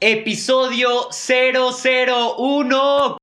Episodio 001.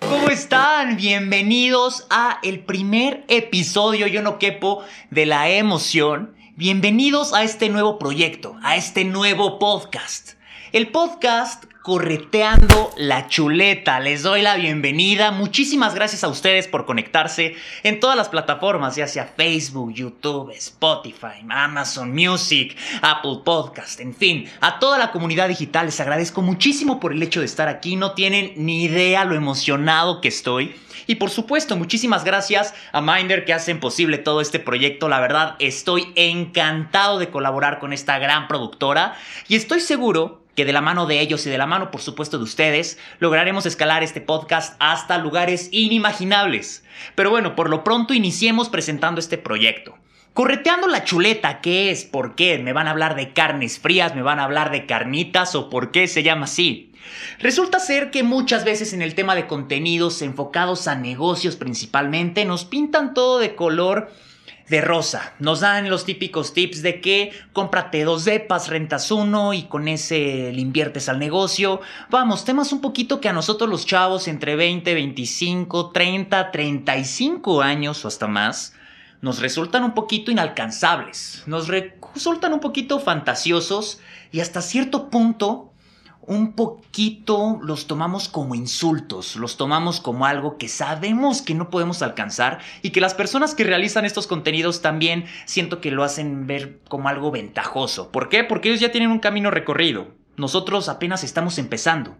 ¿Cómo están? Bienvenidos a el primer episodio, yo no quepo, de la emoción. Bienvenidos a este nuevo proyecto, a este nuevo podcast. El podcast Correteando la Chuleta. Les doy la bienvenida. Muchísimas gracias a ustedes por conectarse en todas las plataformas, ya sea Facebook, YouTube, Spotify, Amazon Music, Apple Podcast, en fin, a toda la comunidad digital les agradezco muchísimo por el hecho de estar aquí. No tienen ni idea lo emocionado que estoy. Y por supuesto, muchísimas gracias a Minder que hacen posible todo este proyecto. La verdad, estoy encantado de colaborar con esta gran productora y estoy seguro que de la mano de ellos y de la mano, por supuesto, de ustedes, lograremos escalar este podcast hasta lugares inimaginables. Pero bueno, por lo pronto iniciemos presentando este proyecto. Correteando la chuleta, ¿qué es? ¿Por qué? ¿Me van a hablar de carnes frías? ¿Me van a hablar de carnitas? ¿O por qué se llama así? Resulta ser que muchas veces en el tema de contenidos enfocados a negocios principalmente nos pintan todo de color de rosa. Nos dan los típicos tips de que cómprate dos depas, rentas uno y con ese le inviertes al negocio. Vamos, temas un poquito que a nosotros los chavos entre 20, 25, 30, 35 años o hasta más nos resultan un poquito inalcanzables, nos resultan un poquito fantasiosos y hasta cierto punto un poquito los tomamos como insultos, los tomamos como algo que sabemos que no podemos alcanzar y que las personas que realizan estos contenidos también siento que lo hacen ver como algo ventajoso. ¿Por qué? Porque ellos ya tienen un camino recorrido. Nosotros apenas estamos empezando.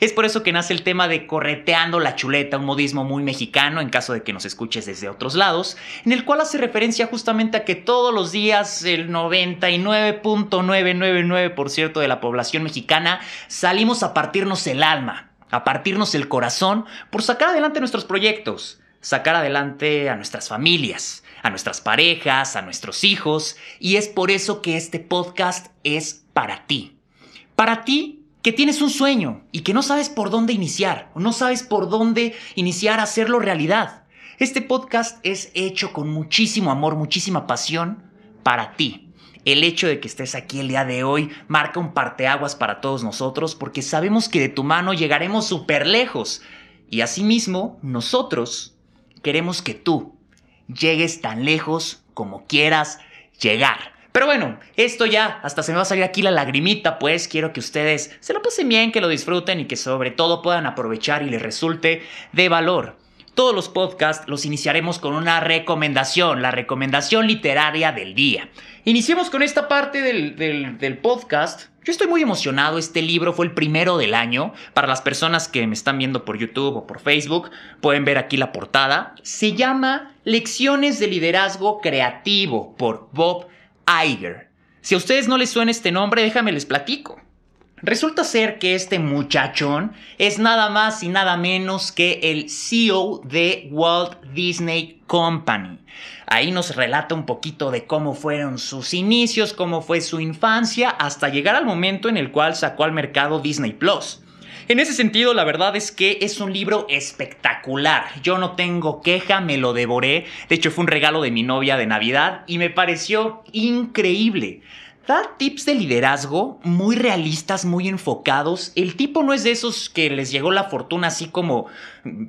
Es por eso que nace el tema de correteando la chuleta, un modismo muy mexicano en caso de que nos escuches desde otros lados, en el cual hace referencia justamente a que todos los días el 99.999% de la población mexicana salimos a partirnos el alma, a partirnos el corazón por sacar adelante nuestros proyectos, sacar adelante a nuestras familias, a nuestras parejas, a nuestros hijos, y es por eso que este podcast es para ti. Para ti que tienes un sueño y que no sabes por dónde iniciar, o no sabes por dónde iniciar a hacerlo realidad. Este podcast es hecho con muchísimo amor, muchísima pasión para ti. El hecho de que estés aquí el día de hoy marca un parteaguas para todos nosotros porque sabemos que de tu mano llegaremos súper lejos. Y asimismo, nosotros queremos que tú llegues tan lejos como quieras llegar. Pero bueno, esto ya, hasta se me va a salir aquí la lagrimita, pues quiero que ustedes se lo pasen bien, que lo disfruten y que sobre todo puedan aprovechar y les resulte de valor. Todos los podcasts los iniciaremos con una recomendación, la recomendación literaria del día. Iniciemos con esta parte del, del, podcast. Yo estoy muy emocionado, este libro fue el primero del año. Para las personas que me están viendo por YouTube o por Facebook, pueden ver aquí la portada. Se llama Lecciones de Liderazgo Creativo por Bob Iger. Si a ustedes no les suena este nombre, déjame les platico. Resulta ser que este muchachón es nada más y nada menos que el CEO de Walt Disney Company. Ahí nos relata un poquito de cómo fueron sus inicios, cómo fue su infancia, hasta llegar al momento en el cual sacó al mercado Disney Plus. En ese sentido, la verdad es que es un libro espectacular. Yo no tengo queja, me lo devoré. De hecho, fue un regalo de mi novia de Navidad y me pareció increíble. Da tips de liderazgo muy realistas, muy enfocados. El tipo no es de esos que les llegó la fortuna así como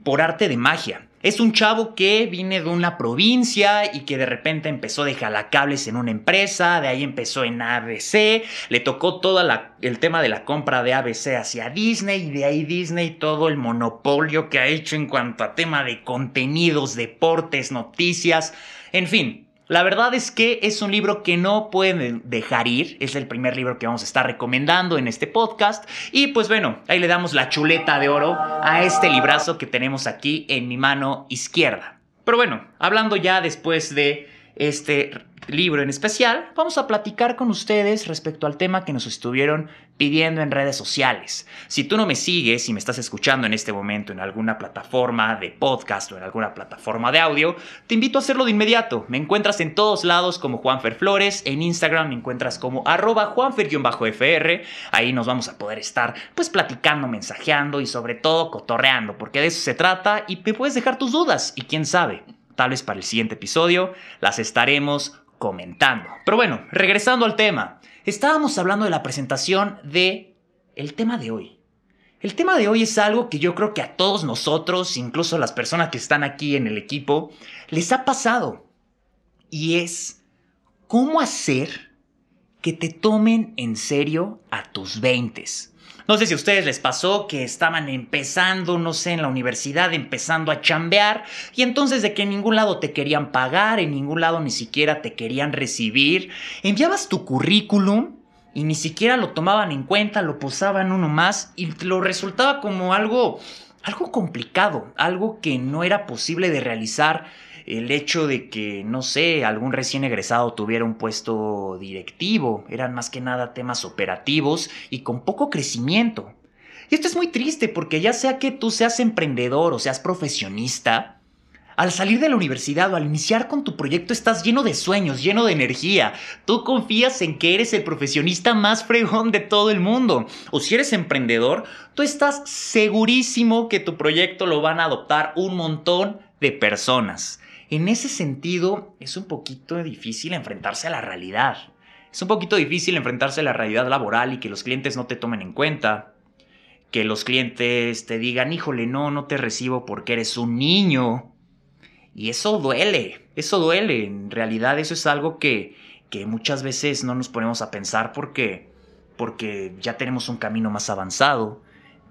por arte de magia. Es un chavo que viene de una provincia y que de repente empezó de jalacables en una empresa, de ahí empezó en ABC, le tocó todo el tema de la compra de ABC hacia Disney y de ahí Disney todo el monopolio que ha hecho en cuanto a tema de contenidos, deportes, noticias, en fin, la verdad es que es un libro que no pueden dejar ir. Es el primer libro que vamos a estar recomendando en este podcast. Y pues bueno, ahí le damos la chuleta de oro a este librazo que tenemos aquí en mi mano izquierda. Pero bueno, hablando ya después de este libro en especial, vamos a platicar con ustedes respecto al tema que nos estuvieron pidiendo en redes sociales. Si tú no me sigues y me estás escuchando en este momento en alguna plataforma de podcast o en alguna plataforma de audio, te invito a hacerlo de inmediato. Me encuentras en todos lados como Juanfer Flores, en Instagram me encuentras como arroba juanfer-fr, ahí nos vamos a poder estar pues platicando, mensajeando y sobre todo cotorreando, porque de eso se trata y me puedes dejar tus dudas y quién sabe, tal vez para el siguiente episodio las estaremos comentando. Pero bueno, regresando al tema, estábamos hablando de la presentación de el tema de hoy. El tema de hoy es algo que yo creo que a todos nosotros, incluso a las personas que están aquí en el equipo, les ha pasado. Y es cómo hacer que te tomen en serio a tus veintes. No sé si a ustedes les pasó que estaban empezando, no sé, en la universidad, empezando a chambear, y entonces de que en ningún lado te querían pagar, en ningún lado ni siquiera te querían recibir, enviabas tu currículum y ni siquiera lo tomaban en cuenta, lo posaban uno más y lo resultaba como algo, algo complicado, algo que no era posible de realizar el hecho de que, no sé, algún recién egresado tuviera un puesto directivo, eran más que nada temas operativos y con poco crecimiento. Y esto es muy triste porque ya sea que tú seas emprendedor o seas profesionista, al salir de la universidad o al iniciar con tu proyecto estás lleno de sueños, lleno de energía. Tú confías en que eres el profesionista más fregón de todo el mundo. O si eres emprendedor, tú estás segurísimo que tu proyecto lo van a adoptar un montón de personas. En ese sentido, es un poquito difícil enfrentarse a la realidad. Es un poquito difícil enfrentarse a la realidad laboral y que los clientes no te tomen en cuenta. Que los clientes te digan, híjole, no, no te recibo porque eres un niño. Y eso duele, eso duele. En realidad eso es algo que, que muchas veces no nos ponemos a pensar porque, porque ya tenemos un camino más avanzado.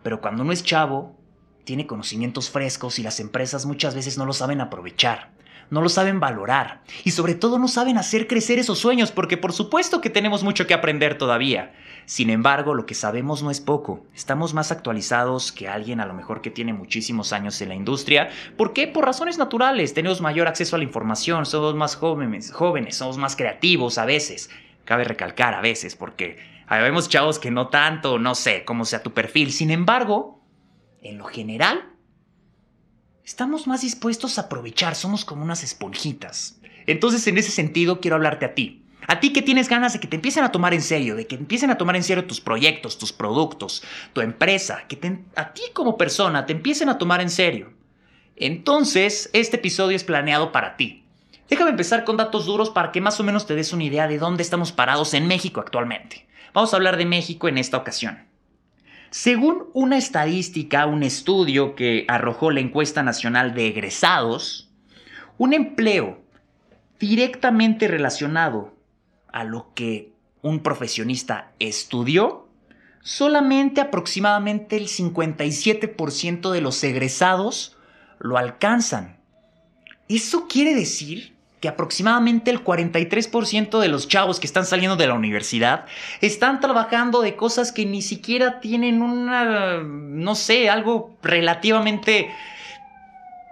Pero cuando uno es chavo, tiene conocimientos frescos y las empresas muchas veces no lo saben aprovechar no lo saben valorar y sobre todo no saben hacer crecer esos sueños porque por supuesto que tenemos mucho que aprender todavía. Sin embargo, lo que sabemos no es poco. Estamos más actualizados que alguien a lo mejor que tiene muchísimos años en la industria. ¿Por qué? Por razones naturales. Tenemos mayor acceso a la información, somos más jóvenes, jóvenes somos más creativos a veces. Cabe recalcar a veces porque vemos chavos que no tanto, no sé cómo sea tu perfil. Sin embargo, en lo general, estamos más dispuestos a aprovechar, somos como unas esponjitas. Entonces, en ese sentido, quiero hablarte a ti. A ti que tienes ganas de que te empiecen a tomar en serio, de que empiecen a tomar en serio tus proyectos, tus productos, tu empresa, que a ti como persona te empiecen a tomar en serio. Entonces, este episodio es planeado para ti. Déjame empezar con datos duros para que más o menos te des una idea de dónde estamos parados en México actualmente. Vamos a hablar de México en esta ocasión. Según una estadística, un estudio que arrojó la encuesta nacional de egresados, un empleo directamente relacionado a lo que un profesionista estudió, solamente aproximadamente el 57% de los egresados lo alcanzan. Eso quiere decir que aproximadamente el 43% de los chavos que están saliendo de la universidad están trabajando de cosas que ni siquiera tienen una, no sé, algo relativamente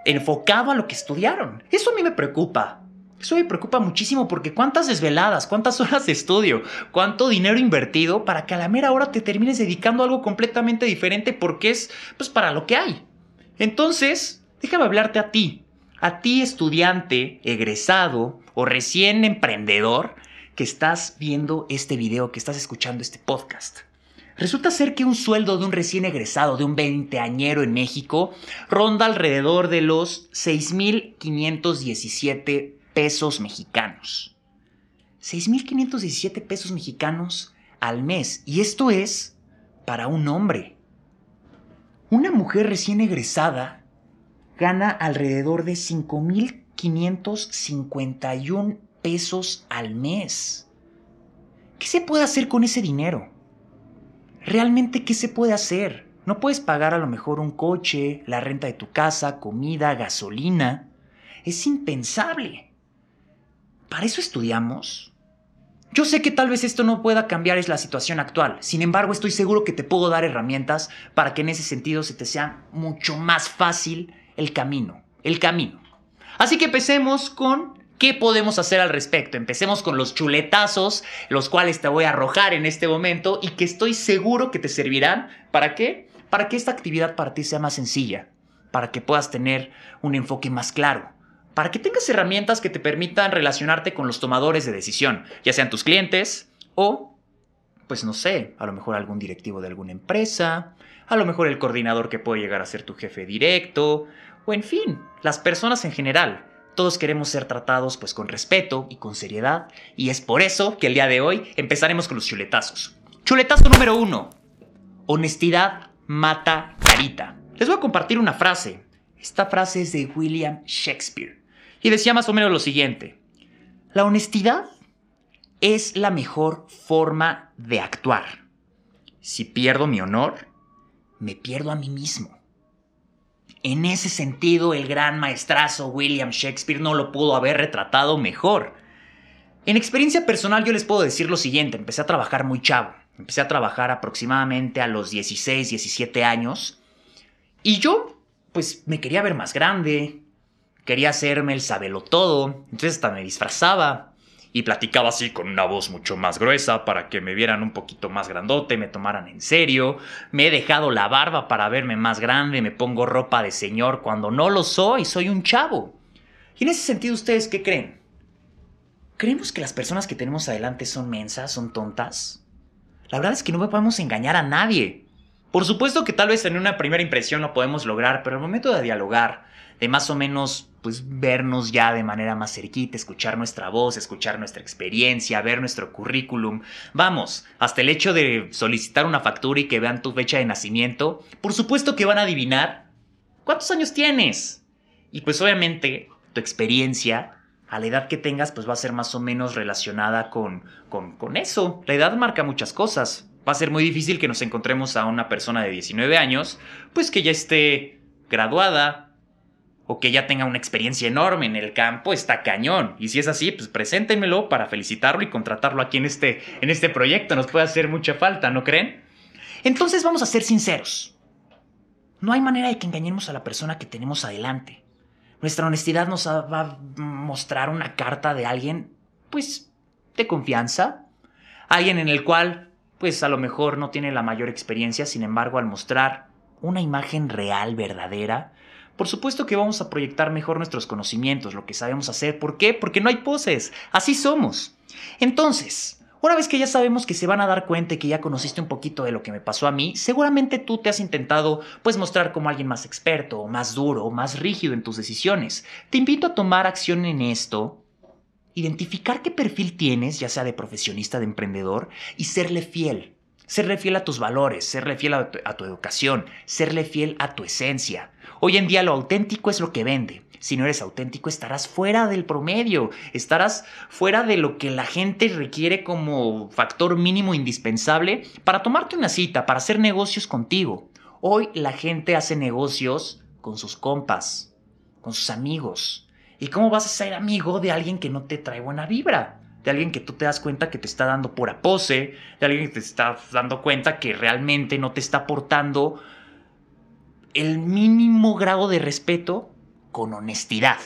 enfocado a lo que estudiaron. Eso a mí me preocupa. Eso me preocupa muchísimo porque cuántas desveladas, cuántas horas de estudio, cuánto dinero invertido para que a la mera hora te termines dedicando a algo completamente diferente porque es pues para lo que hay. Entonces, déjame hablarte a ti, a ti estudiante, egresado o recién emprendedor que estás viendo este video, que estás escuchando este podcast. Resulta ser que un sueldo de un recién egresado, de un veinteañero en México, ronda alrededor de los 6.517 pesos mexicanos. 6.517 pesos mexicanos al mes. Y esto es para un hombre. Una mujer recién egresada gana alrededor de 5.551 pesos al mes. ¿Qué se puede hacer con ese dinero? ¿Realmente qué se puede hacer? No puedes pagar a lo mejor un coche, la renta de tu casa, comida, gasolina. Es impensable. ¿Para eso estudiamos? Yo sé que tal vez esto no pueda cambiar es la situación actual, sin embargo estoy seguro que te puedo dar herramientas para que en ese sentido se te sea mucho más fácil el camino, el camino. Así que empecemos con qué podemos hacer al respecto. Empecemos con los chuletazos, los cuales te voy a arrojar en este momento y que estoy seguro que te servirán. ¿Para qué? Para que esta actividad para ti sea más sencilla, para que puedas tener un enfoque más claro, para que tengas herramientas que te permitan relacionarte con los tomadores de decisión, ya sean tus clientes o, pues no sé, a lo mejor algún directivo de alguna empresa, a lo mejor el coordinador que puede llegar a ser tu jefe directo, o en fin, las personas en general, Todos queremos ser tratados pues con respeto y con seriedad y es por eso que el día de hoy empezaremos con los chuletazos. Chuletazo número uno. Honestidad mata carita. Les voy a compartir una frase. Esta frase es de William Shakespeare y decía más o menos lo siguiente. La honestidad es la mejor forma de actuar. Si pierdo mi honor, me pierdo a mí mismo. En ese sentido, el gran maestrazo William Shakespeare no lo pudo haber retratado mejor. En experiencia personal yo les puedo decir lo siguiente, empecé a trabajar muy chavo, empecé a trabajar aproximadamente a los 16, 17 años, y yo pues me quería ver más grande, quería hacerme el sabelo todo, entonces hasta me disfrazaba, y platicaba así con una voz mucho más gruesa para que me vieran un poquito más grandote, me tomaran en serio. Me he dejado la barba para verme más grande, me pongo ropa de señor cuando no lo soy, soy un chavo. Y en ese sentido, ¿ustedes qué creen? ¿Creemos que las personas que tenemos adelante son mensas, son tontas? La verdad es que no podemos engañar a nadie. Por supuesto que tal vez en una primera impresión lo podemos lograr, pero al momento de dialogar, de más o menos pues vernos ya de manera más cerquita, escuchar nuestra voz, escuchar nuestra experiencia, ver nuestro currículum. Vamos, hasta el hecho de solicitar una factura y que vean tu fecha de nacimiento, por supuesto que van a adivinar cuántos años tienes. Y pues obviamente tu experiencia a la edad que tengas pues va a ser más o menos relacionada con, con, con eso. La edad marca muchas cosas. Va a ser muy difícil que nos encontremos a una persona de 19 años, pues que ya esté graduada, o que ya tenga una experiencia enorme en el campo, está cañón. Y si es así, pues preséntenmelo para felicitarlo y contratarlo aquí en este, en este proyecto. Nos puede hacer mucha falta, ¿no creen? Entonces vamos a ser sinceros. No hay manera de que engañemos a la persona que tenemos adelante. Nuestra honestidad nos va a mostrar una carta de alguien, pues, de confianza. Alguien en el cual, pues, a lo mejor no tiene la mayor experiencia, sin embargo, al mostrar una imagen real, verdadera, por supuesto que vamos a proyectar mejor nuestros conocimientos, lo que sabemos hacer. ¿Por qué? Porque no hay poses. Así somos. Entonces, una vez que ya sabemos que se van a dar cuenta y que ya conociste un poquito de lo que me pasó a mí, seguramente tú te has intentado pues mostrar como alguien más experto, más duro, más rígido en tus decisiones. Te invito a tomar acción en esto, identificar qué perfil tienes, ya sea de profesionista, de emprendedor, y serle fiel. Serle fiel a tus valores, serle fiel a tu, educación, serle fiel a tu esencia. Hoy en día lo auténtico es lo que vende. Si no eres auténtico estarás fuera del promedio, estarás fuera de lo que la gente requiere como factor mínimo indispensable para tomarte una cita, para hacer negocios contigo. Hoy la gente hace negocios con sus compas, con sus amigos. ¿Y cómo vas a ser amigo de alguien que no te trae buena vibra? De alguien que tú te das cuenta que te está dando pura pose, de alguien que te está dando cuenta que realmente no te está aportando el mínimo grado de respeto con honestidad.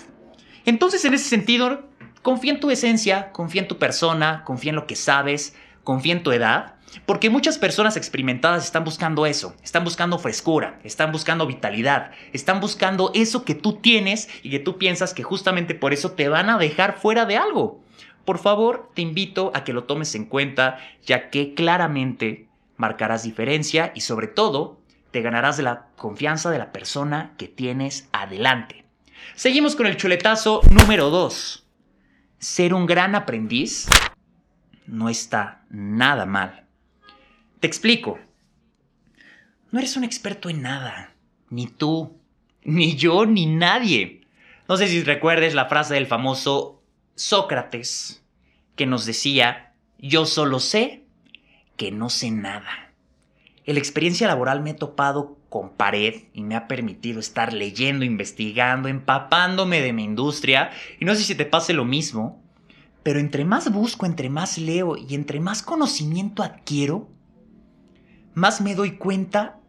Entonces, en ese sentido, confía en tu esencia, confía en tu persona, confía en lo que sabes, confía en tu edad, porque muchas personas experimentadas están buscando eso, están buscando frescura, están buscando vitalidad, están buscando eso que tú tienes y que tú piensas que justamente por eso te van a dejar fuera de algo. Por favor, te invito a que lo tomes en cuenta, ya que claramente marcarás diferencia y sobre todo te ganarás la confianza de la persona que tienes adelante. Seguimos con el chuletazo número 2. Ser un gran aprendiz no está nada mal. Te explico. No eres un experto en nada. Ni tú, ni yo, ni nadie. No sé si recuerdes la frase del famoso Sócrates, que nos decía, yo solo sé que no sé nada. La experiencia laboral me he topado con pared y me ha permitido estar leyendo, investigando, empapándome de mi industria. Y no sé si te pase lo mismo, pero entre más busco, entre más leo y entre más conocimiento adquiero, más me doy cuenta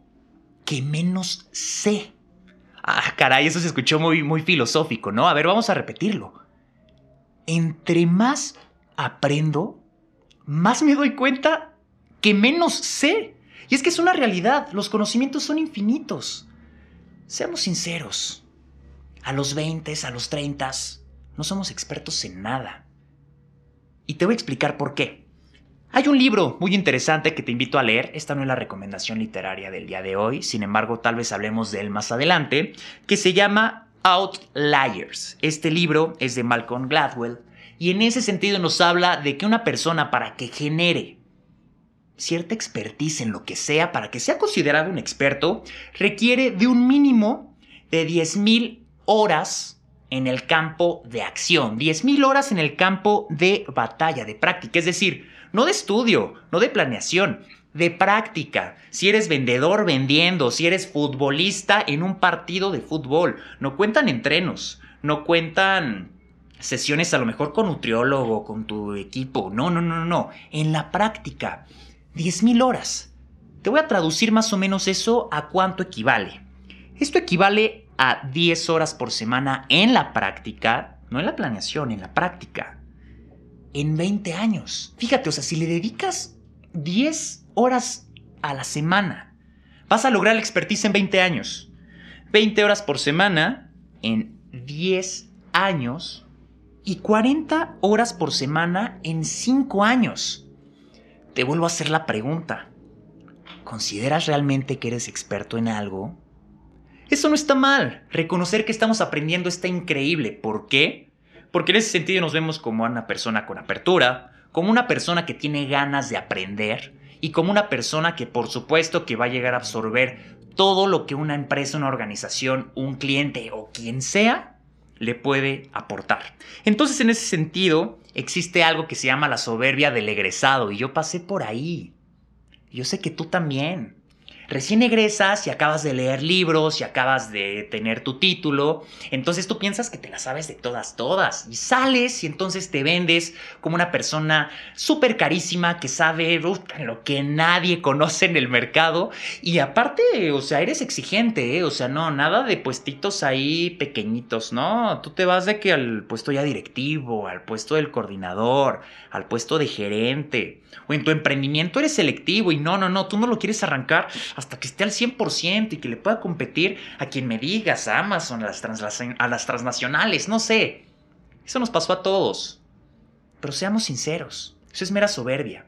que menos sé. Ah, caray, eso se escuchó muy, muy filosófico, ¿no? A ver, vamos a repetirlo. Entre más aprendo, más me doy cuenta que menos sé. Y es que es una realidad, los conocimientos son infinitos. Seamos sinceros, a los 20, a los 30, no somos expertos en nada. Y te voy a explicar por qué. Hay un libro muy interesante que te invito a leer, esta no es la recomendación literaria del día de hoy, sin embargo tal vez hablemos de él más adelante, que se llama Outliers. Este libro es de Malcolm Gladwell y en ese sentido nos habla de que una persona para que genere cierta expertise en lo que sea, para que sea considerado un experto, requiere de un mínimo de 10.000 horas en el campo de acción, 10.000 horas en el campo de batalla, de práctica, es decir, no de estudio, no de planeación, de práctica. Si eres vendedor vendiendo, si eres futbolista en un partido de fútbol, no cuentan entrenos, no cuentan sesiones a lo mejor con nutriólogo, con tu equipo, no, no, no, no, en la práctica. 10.000 horas. Te voy a traducir más o menos eso a cuánto equivale. Esto equivale a 10 horas por semana en la práctica, no en la planeación, en la práctica. En 20 años. Fíjate, o sea, si le dedicas 10 horas a la semana, vas a lograr la expertise en 20 años. 20 horas por semana en 10 años y 40 horas por semana en 5 años te vuelvo a hacer la pregunta. ¿Consideras realmente que eres experto en algo? Eso no está mal. Reconocer que estamos aprendiendo está increíble. ¿Por qué? Porque en ese sentido nos vemos como una persona con apertura, como una persona que tiene ganas de aprender y como una persona que por supuesto que va a llegar a absorber todo lo que una empresa, una organización, un cliente o quien sea le puede aportar. Entonces, en ese sentido, existe algo que se llama la soberbia del egresado y yo pasé por ahí. Yo sé que tú también recién egresas y acabas de leer libros y acabas de tener tu título, entonces tú piensas que te la sabes de todas, todas, y sales y entonces te vendes como una persona súper carísima que sabe lo que nadie conoce en el mercado, y aparte, o sea, eres exigente, ¿eh? o sea, no, nada de puestitos ahí pequeñitos, no, tú te vas de que al puesto ya directivo, al puesto del coordinador, al puesto de gerente, o en tu emprendimiento eres selectivo y no, no, no, tú no lo quieres arrancar hasta que esté al 100% y que le pueda competir a quien me digas, a Amazon, a las, a las transnacionales, no sé. Eso nos pasó a todos. Pero seamos sinceros, eso es mera soberbia.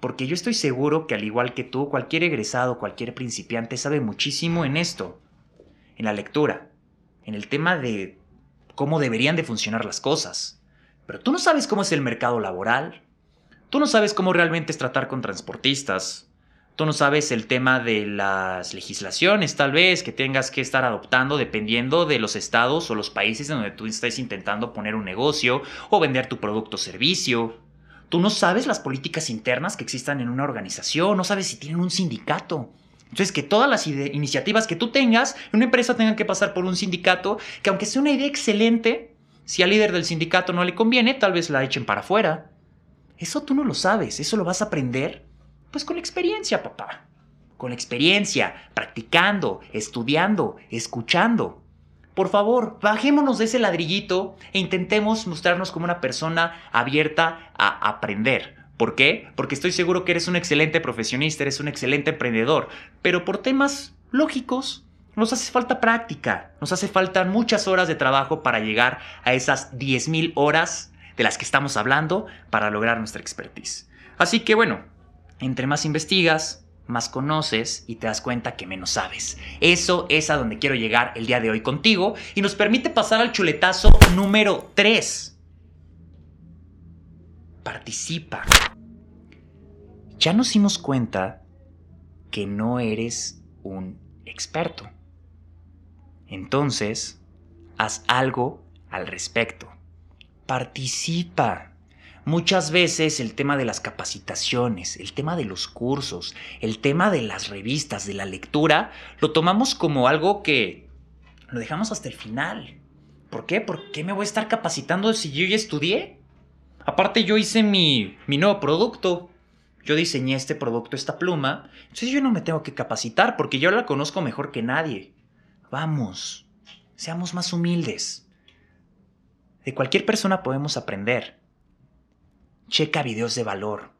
Porque yo estoy seguro que al igual que tú, cualquier egresado, cualquier principiante sabe muchísimo en esto, en la lectura, en el tema de cómo deberían de funcionar las cosas. Pero tú no sabes cómo es el mercado laboral, tú no sabes cómo realmente es tratar con transportistas, Tú no sabes el tema de las legislaciones, tal vez, que tengas que estar adoptando dependiendo de los estados o los países en donde tú estés intentando poner un negocio o vender tu producto o servicio. Tú no sabes las políticas internas que existan en una organización, no sabes si tienen un sindicato. Entonces, que todas las iniciativas que tú tengas en una empresa tengan que pasar por un sindicato, que aunque sea una idea excelente, si al líder del sindicato no le conviene, tal vez la echen para afuera. Eso tú no lo sabes, eso lo vas a aprender pues con experiencia, papá. Con experiencia, practicando, estudiando, escuchando. Por favor, bajémonos de ese ladrillito e intentemos mostrarnos como una persona abierta a aprender. ¿Por qué? Porque estoy seguro que eres un excelente profesionista, eres un excelente emprendedor, pero por temas lógicos nos hace falta práctica, nos hace falta muchas horas de trabajo para llegar a esas 10.000 horas de las que estamos hablando para lograr nuestra expertise. Así que bueno, entre más investigas, más conoces y te das cuenta que menos sabes. Eso es a donde quiero llegar el día de hoy contigo y nos permite pasar al chuletazo número 3. Participa. Ya nos dimos cuenta que no eres un experto. Entonces, haz algo al respecto. Participa. Muchas veces el tema de las capacitaciones, el tema de los cursos, el tema de las revistas, de la lectura, lo tomamos como algo que lo dejamos hasta el final. ¿Por qué? ¿Por qué me voy a estar capacitando si yo ya estudié? Aparte yo hice mi, mi nuevo producto. Yo diseñé este producto, esta pluma. Entonces yo no me tengo que capacitar porque yo la conozco mejor que nadie. Vamos, seamos más humildes. De cualquier persona podemos aprender checa videos de valor.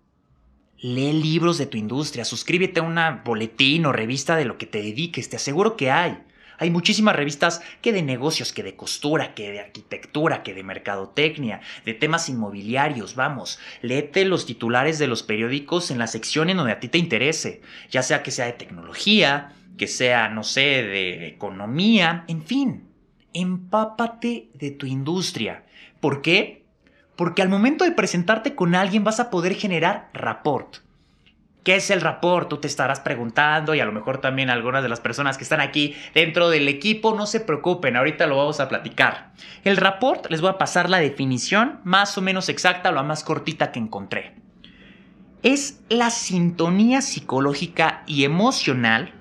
Lee libros de tu industria, suscríbete a una boletín o revista de lo que te dediques, te aseguro que hay. Hay muchísimas revistas que de negocios, que de costura, que de arquitectura, que de mercadotecnia, de temas inmobiliarios, vamos, léete los titulares de los periódicos en la sección en donde a ti te interese, ya sea que sea de tecnología, que sea, no sé, de economía, en fin. Empápate de tu industria. ¿Por qué? Porque al momento de presentarte con alguien vas a poder generar rapport. ¿Qué es el rapport? Tú te estarás preguntando y a lo mejor también algunas de las personas que están aquí dentro del equipo no se preocupen, ahorita lo vamos a platicar. El rapport les voy a pasar la definición más o menos exacta, la más cortita que encontré. Es la sintonía psicológica y emocional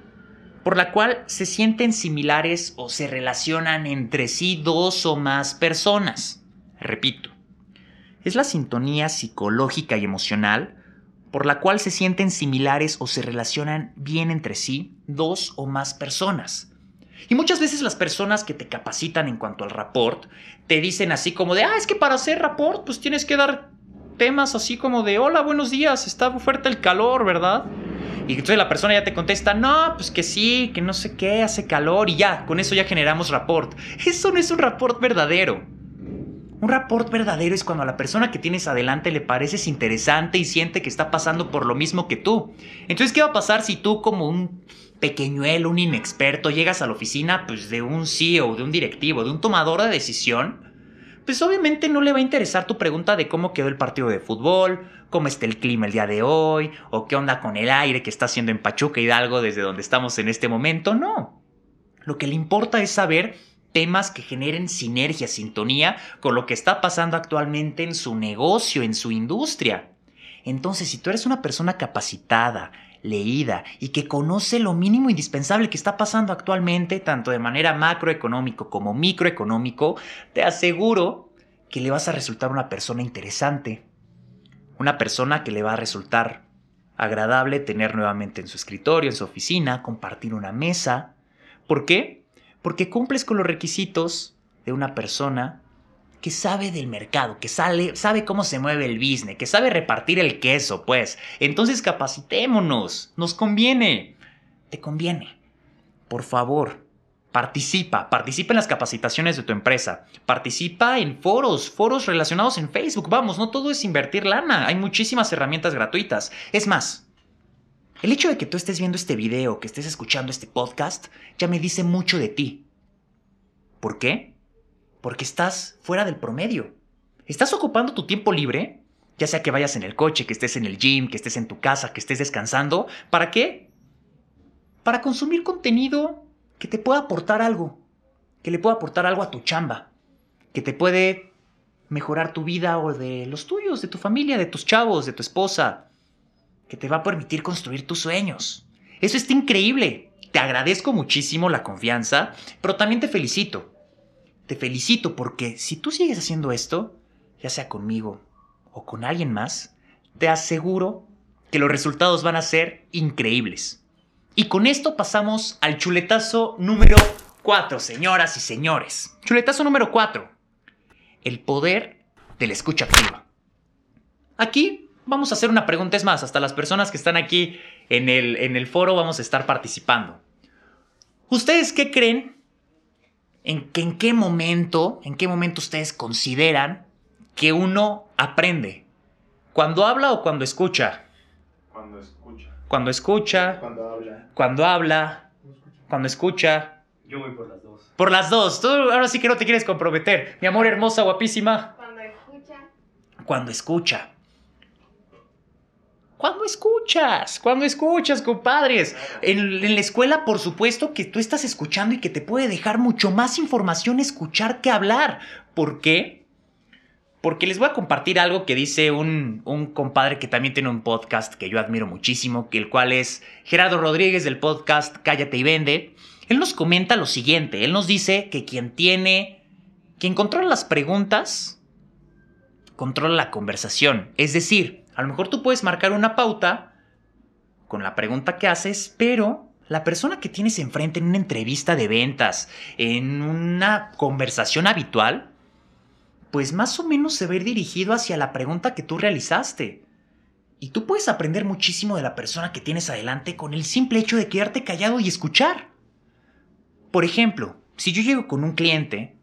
por la cual se sienten similares o se relacionan entre sí dos o más personas. Repito, es la sintonía psicológica y emocional por la cual se sienten similares o se relacionan bien entre sí dos o más personas. Y muchas veces las personas que te capacitan en cuanto al rapport te dicen así como de, ah, es que para hacer rapport pues tienes que dar temas así como de, hola, buenos días, está fuerte el calor, ¿verdad? Y entonces la persona ya te contesta, no, pues que sí, que no sé qué, hace calor y ya, con eso ya generamos rapport. Eso no es un rapport verdadero. Un rapport verdadero es cuando a la persona que tienes adelante le pareces interesante y siente que está pasando por lo mismo que tú. Entonces, ¿qué va a pasar si tú como un pequeñuelo, un inexperto, llegas a la oficina pues, de un CEO, de un directivo, de un tomador de decisión? Pues obviamente no le va a interesar tu pregunta de cómo quedó el partido de fútbol, cómo está el clima el día de hoy, o qué onda con el aire que está haciendo en Pachuca Hidalgo desde donde estamos en este momento. No. Lo que le importa es saber temas que generen sinergia, sintonía con lo que está pasando actualmente en su negocio, en su industria. Entonces, si tú eres una persona capacitada, leída y que conoce lo mínimo indispensable que está pasando actualmente, tanto de manera macroeconómico como microeconómico, te aseguro que le vas a resultar una persona interesante. Una persona que le va a resultar agradable tener nuevamente en su escritorio, en su oficina, compartir una mesa. ¿Por qué? porque cumples con los requisitos de una persona que sabe del mercado, que sale, sabe cómo se mueve el business, que sabe repartir el queso, pues. Entonces capacitémonos, nos conviene, te conviene. Por favor, participa, participa en las capacitaciones de tu empresa, participa en foros, foros relacionados en Facebook. Vamos, no todo es invertir lana, hay muchísimas herramientas gratuitas. Es más, el hecho de que tú estés viendo este video, que estés escuchando este podcast, ya me dice mucho de ti. ¿Por qué? Porque estás fuera del promedio. Estás ocupando tu tiempo libre, ya sea que vayas en el coche, que estés en el gym, que estés en tu casa, que estés descansando. ¿Para qué? Para consumir contenido que te pueda aportar algo, que le pueda aportar algo a tu chamba, que te puede mejorar tu vida o de los tuyos, de tu familia, de tus chavos, de tu esposa, que te va a permitir construir tus sueños. Eso está increíble. Te agradezco muchísimo la confianza, pero también te felicito. Te felicito porque si tú sigues haciendo esto, ya sea conmigo o con alguien más, te aseguro que los resultados van a ser increíbles. Y con esto pasamos al chuletazo número 4, señoras y señores. Chuletazo número 4. El poder de la escucha activa. Aquí vamos a hacer una pregunta. Es más, hasta las personas que están aquí en el, en el foro vamos a estar participando. ¿Ustedes qué creen? ¿En, que, ¿En qué momento, en qué momento ustedes consideran que uno aprende? ¿Cuando habla o cuando escucha? Cuando escucha. Cuando escucha. Cuando habla. Cuando habla. Cuando escucha. Yo voy por las dos. Por las dos. Tú ahora sí que no te quieres comprometer. Mi amor hermosa, guapísima. Cuando escucha. Cuando escucha. ¿Cuándo escuchas? ¿Cuándo escuchas, compadres? En, en, la escuela, por supuesto, que tú estás escuchando y que te puede dejar mucho más información escuchar que hablar. ¿Por qué? Porque les voy a compartir algo que dice un, un compadre que también tiene un podcast que yo admiro muchísimo, que el cual es Gerardo Rodríguez del podcast Cállate y Vende. Él nos comenta lo siguiente, él nos dice que quien tiene, quien controla las preguntas, controla la conversación. Es decir, a lo mejor tú puedes marcar una pauta con la pregunta que haces, pero la persona que tienes enfrente en una entrevista de ventas, en una conversación habitual, pues más o menos se va a ir dirigido hacia la pregunta que tú realizaste. Y tú puedes aprender muchísimo de la persona que tienes adelante con el simple hecho de quedarte callado y escuchar. Por ejemplo, si yo llego con un cliente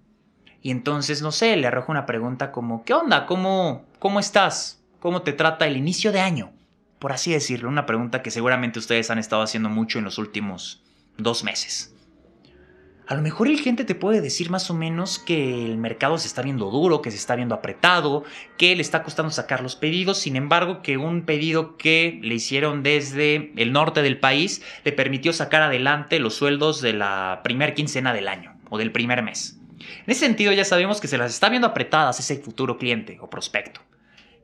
y entonces, no sé, le arrojo una pregunta como, ¿qué onda? ¿Cómo, cómo estás? Cómo te trata el inicio de año, por así decirlo, una pregunta que seguramente ustedes han estado haciendo mucho en los últimos dos meses. A lo mejor el cliente te puede decir más o menos que el mercado se está viendo duro, que se está viendo apretado, que le está costando sacar los pedidos, sin embargo que un pedido que le hicieron desde el norte del país le permitió sacar adelante los sueldos de la primer quincena del año o del primer mes. En ese sentido ya sabemos que se las está viendo apretadas ese futuro cliente o prospecto.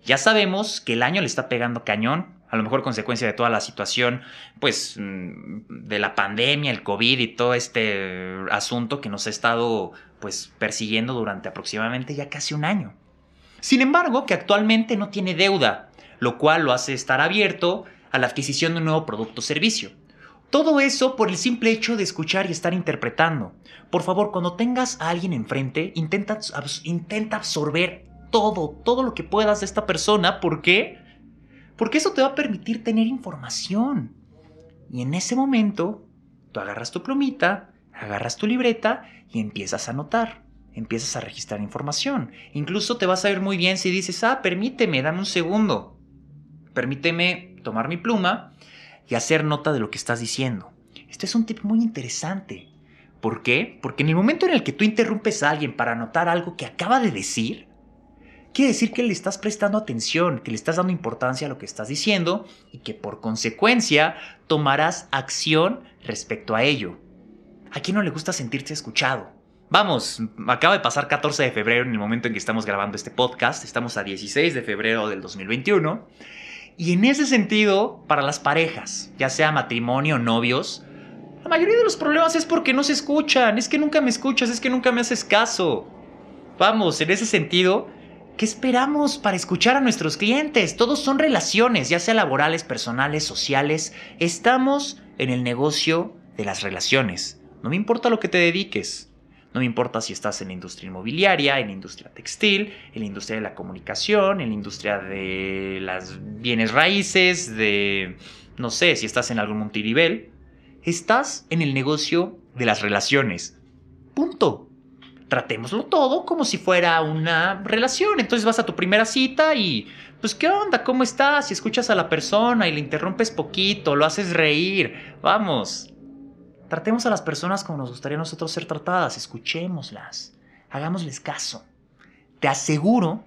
Ya sabemos que el año le está pegando cañón, a lo mejor consecuencia de toda la situación, pues, mm, de la pandemia, el COVID y todo este asunto que nos ha estado, pues, persiguiendo durante aproximadamente ya casi un año. Sin embargo, que actualmente no tiene deuda, lo cual lo hace estar abierto a la adquisición de un nuevo producto o servicio. Todo eso por el simple hecho de escuchar y estar interpretando. Por favor, cuando tengas a alguien enfrente, intenta, intenta absorber todo, todo lo que puedas de esta persona. ¿Por qué? Porque eso te va a permitir tener información. Y en ese momento, tú agarras tu plumita, agarras tu libreta y empiezas a anotar. Empiezas a registrar información. Incluso te vas a ver muy bien si dices, ah, permíteme, dame un segundo. Permíteme tomar mi pluma y hacer nota de lo que estás diciendo. Este es un tip muy interesante. ¿Por qué? Porque en el momento en el que tú interrumpes a alguien para anotar algo que acaba de decir, quiere decir que le estás prestando atención, que le estás dando importancia a lo que estás diciendo y que por consecuencia tomarás acción respecto a ello. ¿A quién no le gusta sentirse escuchado? Vamos, acaba de pasar 14 de febrero en el momento en que estamos grabando este podcast, estamos a 16 de febrero del 2021, y en ese sentido, para las parejas, ya sea matrimonio o novios, la mayoría de los problemas es porque no se escuchan, es que nunca me escuchas, es que nunca me haces caso. Vamos, en ese sentido, ¿Qué esperamos para escuchar a nuestros clientes? Todos son relaciones, ya sea laborales, personales, sociales. Estamos en el negocio de las relaciones. No me importa lo que te dediques. No me importa si estás en la industria inmobiliaria, en la industria textil, en la industria de la comunicación, en la industria de las bienes raíces, de, no sé, si estás en algún multinivel. Estás en el negocio de las relaciones. Punto tratémoslo todo como si fuera una relación. Entonces vas a tu primera cita y, pues, ¿qué onda? ¿Cómo estás? Y escuchas a la persona y le interrumpes poquito, lo haces reír. Vamos. Tratemos a las personas como nos gustaría a nosotros ser tratadas, escuchémoslas, hagámosles caso. Te aseguro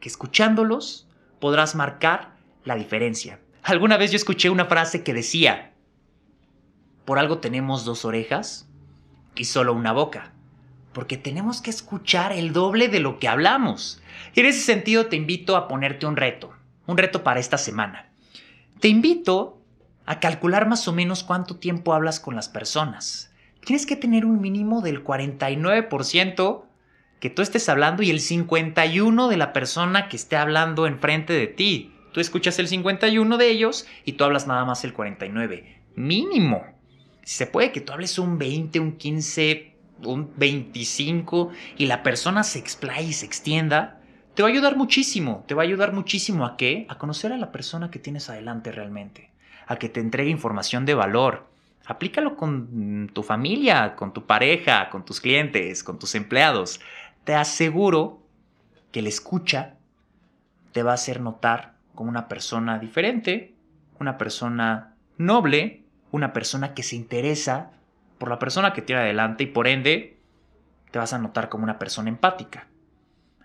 que escuchándolos podrás marcar la diferencia. Alguna vez yo escuché una frase que decía, por algo tenemos dos orejas y solo una boca porque tenemos que escuchar el doble de lo que hablamos. Y en ese sentido te invito a ponerte un reto, un reto para esta semana. Te invito a calcular más o menos cuánto tiempo hablas con las personas. Tienes que tener un mínimo del 49% que tú estés hablando y el 51% de la persona que esté hablando enfrente de ti. Tú escuchas el 51 de ellos y tú hablas nada más el 49. Mínimo. Se puede que tú hables un 20, un 15, un 25 y la persona se explaye y se extienda, te va a ayudar muchísimo. Te va a ayudar muchísimo a qué? A conocer a la persona que tienes adelante realmente. A que te entregue información de valor. Aplícalo con tu familia, con tu pareja, con tus clientes, con tus empleados. Te aseguro que la escucha te va a hacer notar como una persona diferente, una persona noble, una persona que se interesa por la persona que tiene adelante y por ende te vas a notar como una persona empática.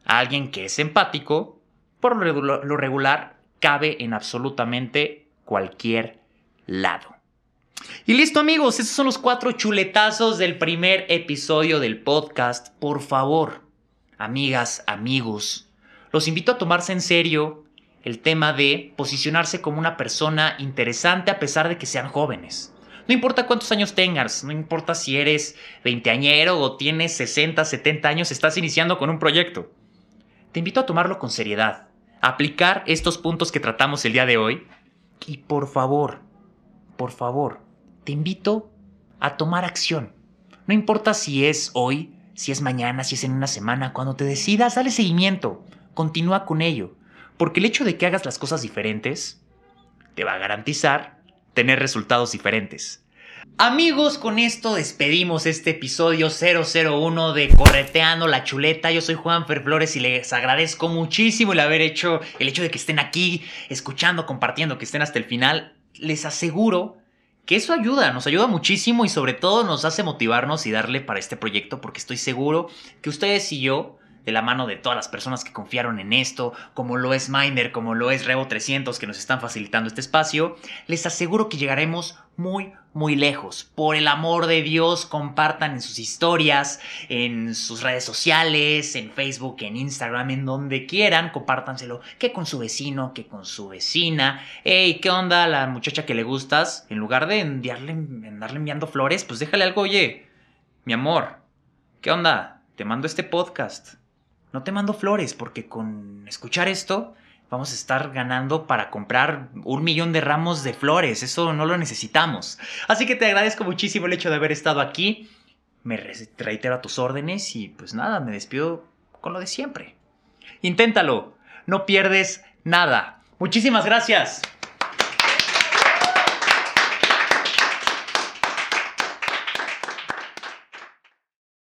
Alguien que es empático, por lo regular, cabe en absolutamente cualquier lado. Y listo amigos, estos son los cuatro chuletazos del primer episodio del podcast. Por favor, amigas, amigos, los invito a tomarse en serio el tema de posicionarse como una persona interesante a pesar de que sean jóvenes. No importa cuántos años tengas, no importa si eres veinteañero o tienes 60, 70 años, estás iniciando con un proyecto. Te invito a tomarlo con seriedad, a aplicar estos puntos que tratamos el día de hoy y por favor, por favor, te invito a tomar acción. No importa si es hoy, si es mañana, si es en una semana, cuando te decidas, dale seguimiento, continúa con ello, porque el hecho de que hagas las cosas diferentes te va a garantizar tener resultados diferentes. Amigos, con esto despedimos este episodio 001 de Correteando la Chuleta. Yo soy Juan Fer Flores y les agradezco muchísimo el haber hecho, el hecho de que estén aquí escuchando, compartiendo, que estén hasta el final. Les aseguro que eso ayuda, nos ayuda muchísimo y sobre todo nos hace motivarnos y darle para este proyecto porque estoy seguro que ustedes y yo, de la mano de todas las personas que confiaron en esto, como lo es Miner, como lo es Revo 300 que nos están facilitando este espacio, les aseguro que llegaremos muy, muy lejos. Por el amor de Dios, compartan en sus historias, en sus redes sociales, en Facebook, en Instagram, en donde quieran, compártanselo, que con su vecino, que con su vecina. Hey, ¿qué onda la muchacha que le gustas? En lugar de enviarle, andarle enviando flores, pues déjale algo, oye, mi amor, ¿qué onda? Te mando este podcast. No te mando flores porque con escuchar esto vamos a estar ganando para comprar un millón de ramos de flores. Eso no lo necesitamos. Así que te agradezco muchísimo el hecho de haber estado aquí. Me reitero a tus órdenes y pues nada, me despido con lo de siempre. Inténtalo, no pierdes nada. Muchísimas gracias.